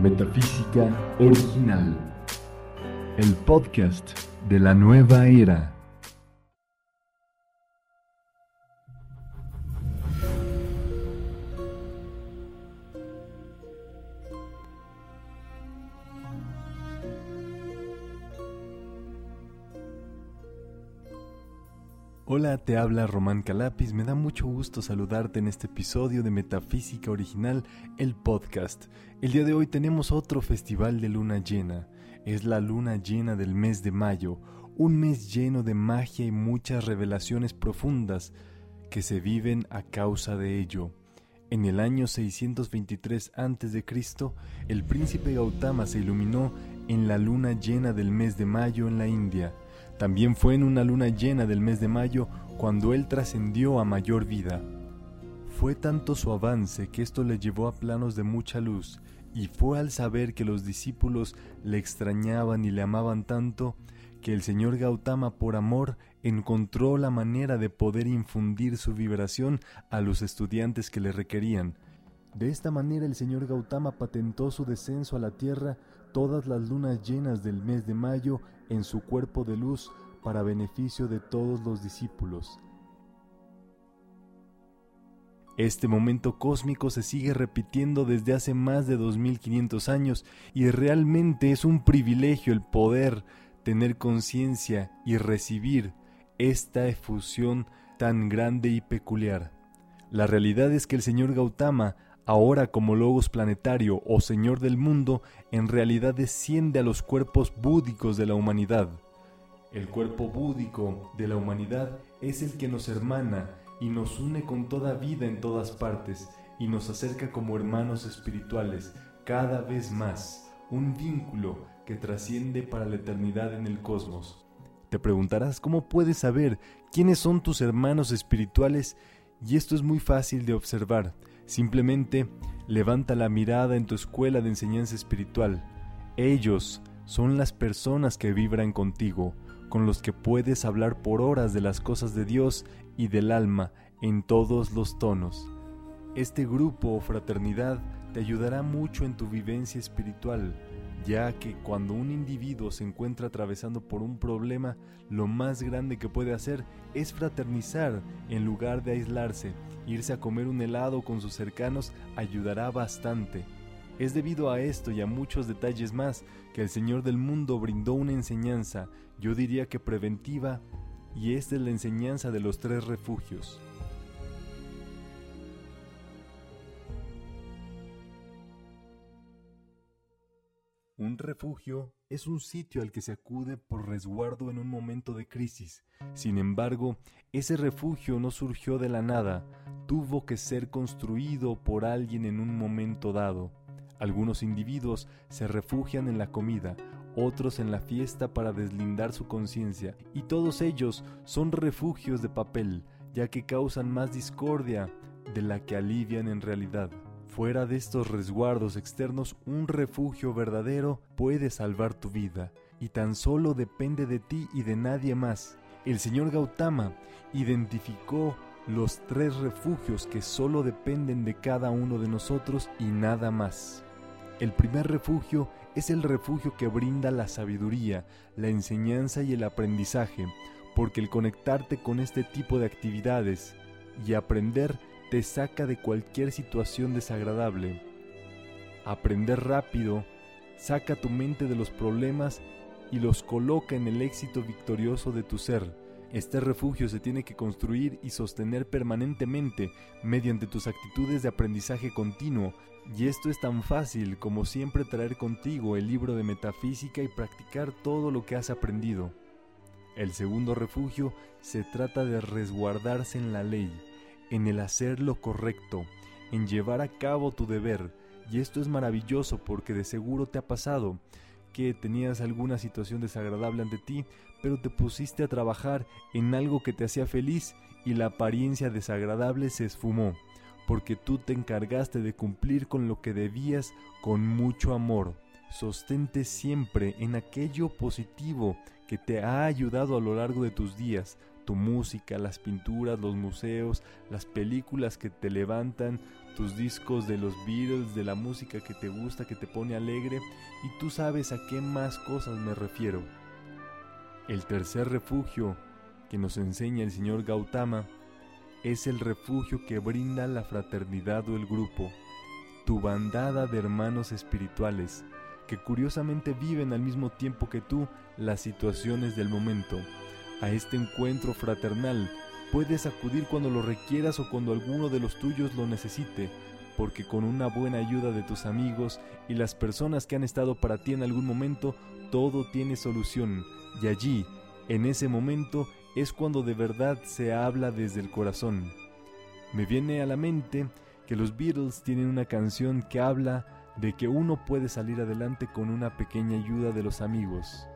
Metafísica Original. El podcast de la nueva era. Hola, te habla Román Calapis. Me da mucho gusto saludarte en este episodio de Metafísica Original, el podcast. El día de hoy tenemos otro festival de luna llena. Es la luna llena del mes de mayo, un mes lleno de magia y muchas revelaciones profundas que se viven a causa de ello. En el año 623 a.C., el príncipe Gautama se iluminó en la luna llena del mes de mayo en la India. También fue en una luna llena del mes de mayo cuando él trascendió a mayor vida. Fue tanto su avance que esto le llevó a planos de mucha luz, y fue al saber que los discípulos le extrañaban y le amaban tanto, que el señor Gautama por amor encontró la manera de poder infundir su vibración a los estudiantes que le requerían. De esta manera el señor Gautama patentó su descenso a la tierra todas las lunas llenas del mes de mayo en su cuerpo de luz para beneficio de todos los discípulos. Este momento cósmico se sigue repitiendo desde hace más de 2500 años y realmente es un privilegio el poder tener conciencia y recibir esta efusión tan grande y peculiar. La realidad es que el señor Gautama ahora como logos planetario o Señor del mundo, en realidad desciende a los cuerpos búdicos de la humanidad. El cuerpo búdico de la humanidad es el que nos hermana y nos une con toda vida en todas partes y nos acerca como hermanos espirituales cada vez más, un vínculo que trasciende para la eternidad en el cosmos. Te preguntarás cómo puedes saber quiénes son tus hermanos espirituales y esto es muy fácil de observar. Simplemente levanta la mirada en tu escuela de enseñanza espiritual. Ellos son las personas que vibran contigo, con los que puedes hablar por horas de las cosas de Dios y del alma en todos los tonos. Este grupo o fraternidad te ayudará mucho en tu vivencia espiritual, ya que cuando un individuo se encuentra atravesando por un problema, lo más grande que puede hacer es fraternizar en lugar de aislarse. Irse a comer un helado con sus cercanos ayudará bastante. Es debido a esto y a muchos detalles más que el Señor del mundo brindó una enseñanza, yo diría que preventiva, y esta es la enseñanza de los tres refugios. Un refugio es un sitio al que se acude por resguardo en un momento de crisis. Sin embargo, ese refugio no surgió de la nada, tuvo que ser construido por alguien en un momento dado. Algunos individuos se refugian en la comida, otros en la fiesta para deslindar su conciencia, y todos ellos son refugios de papel, ya que causan más discordia de la que alivian en realidad. Fuera de estos resguardos externos, un refugio verdadero puede salvar tu vida, y tan solo depende de ti y de nadie más. El señor Gautama identificó los tres refugios que solo dependen de cada uno de nosotros y nada más. El primer refugio es el refugio que brinda la sabiduría, la enseñanza y el aprendizaje, porque el conectarte con este tipo de actividades y aprender te saca de cualquier situación desagradable. Aprender rápido saca tu mente de los problemas y los coloca en el éxito victorioso de tu ser. Este refugio se tiene que construir y sostener permanentemente mediante tus actitudes de aprendizaje continuo, y esto es tan fácil como siempre traer contigo el libro de metafísica y practicar todo lo que has aprendido. El segundo refugio se trata de resguardarse en la ley en el hacer lo correcto, en llevar a cabo tu deber. Y esto es maravilloso porque de seguro te ha pasado que tenías alguna situación desagradable ante ti, pero te pusiste a trabajar en algo que te hacía feliz y la apariencia desagradable se esfumó, porque tú te encargaste de cumplir con lo que debías con mucho amor. Sostente siempre en aquello positivo que te ha ayudado a lo largo de tus días, tu música, las pinturas, los museos, las películas que te levantan, tus discos de los Beatles, de la música que te gusta, que te pone alegre, y tú sabes a qué más cosas me refiero. El tercer refugio que nos enseña el señor Gautama es el refugio que brinda la fraternidad o el grupo, tu bandada de hermanos espirituales, que curiosamente viven al mismo tiempo que tú las situaciones del momento. A este encuentro fraternal puedes acudir cuando lo requieras o cuando alguno de los tuyos lo necesite, porque con una buena ayuda de tus amigos y las personas que han estado para ti en algún momento, todo tiene solución, y allí, en ese momento, es cuando de verdad se habla desde el corazón. Me viene a la mente que los Beatles tienen una canción que habla de que uno puede salir adelante con una pequeña ayuda de los amigos.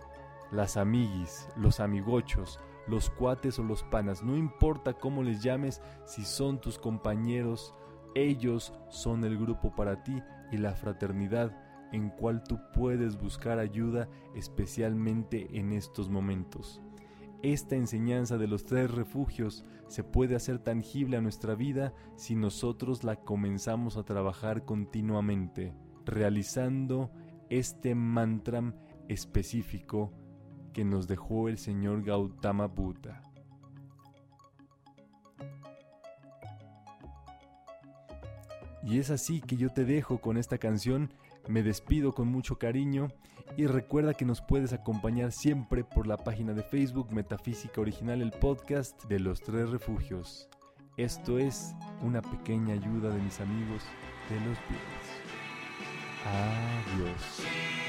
Las amiguis, los amigochos, los cuates o los panas, no importa cómo les llames, si son tus compañeros, ellos son el grupo para ti y la fraternidad en cual tú puedes buscar ayuda especialmente en estos momentos. Esta enseñanza de los tres refugios se puede hacer tangible a nuestra vida si nosotros la comenzamos a trabajar continuamente, realizando este mantra específico que nos dejó el señor Gautama Buddha. Y es así que yo te dejo con esta canción, me despido con mucho cariño y recuerda que nos puedes acompañar siempre por la página de Facebook Metafísica Original, el podcast de los tres refugios. Esto es una pequeña ayuda de mis amigos de los Beatles. Adiós.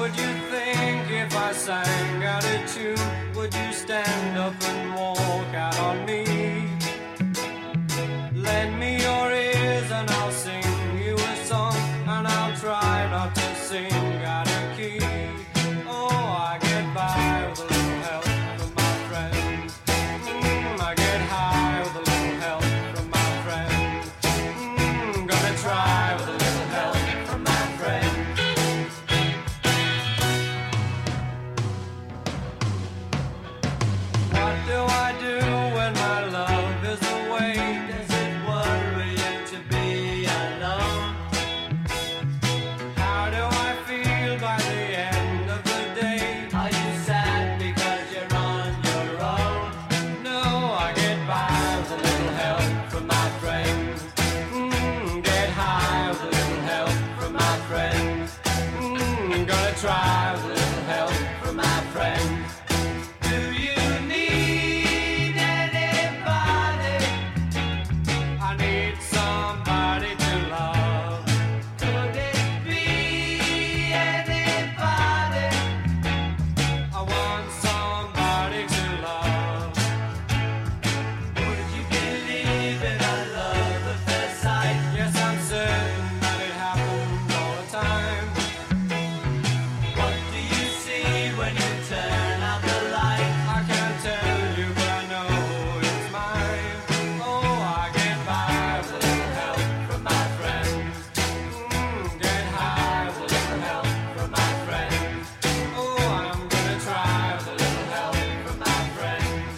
Would you think if I sang out a tune? Would you stand up and walk out on me?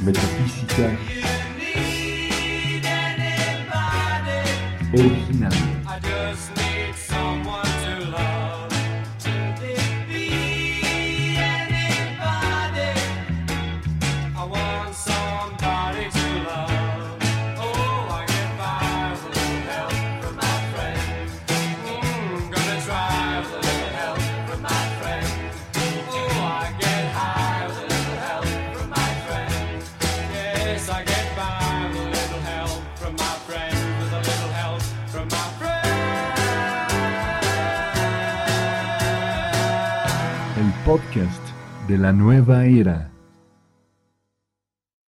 Metafísica original. Podcast de la nueva era.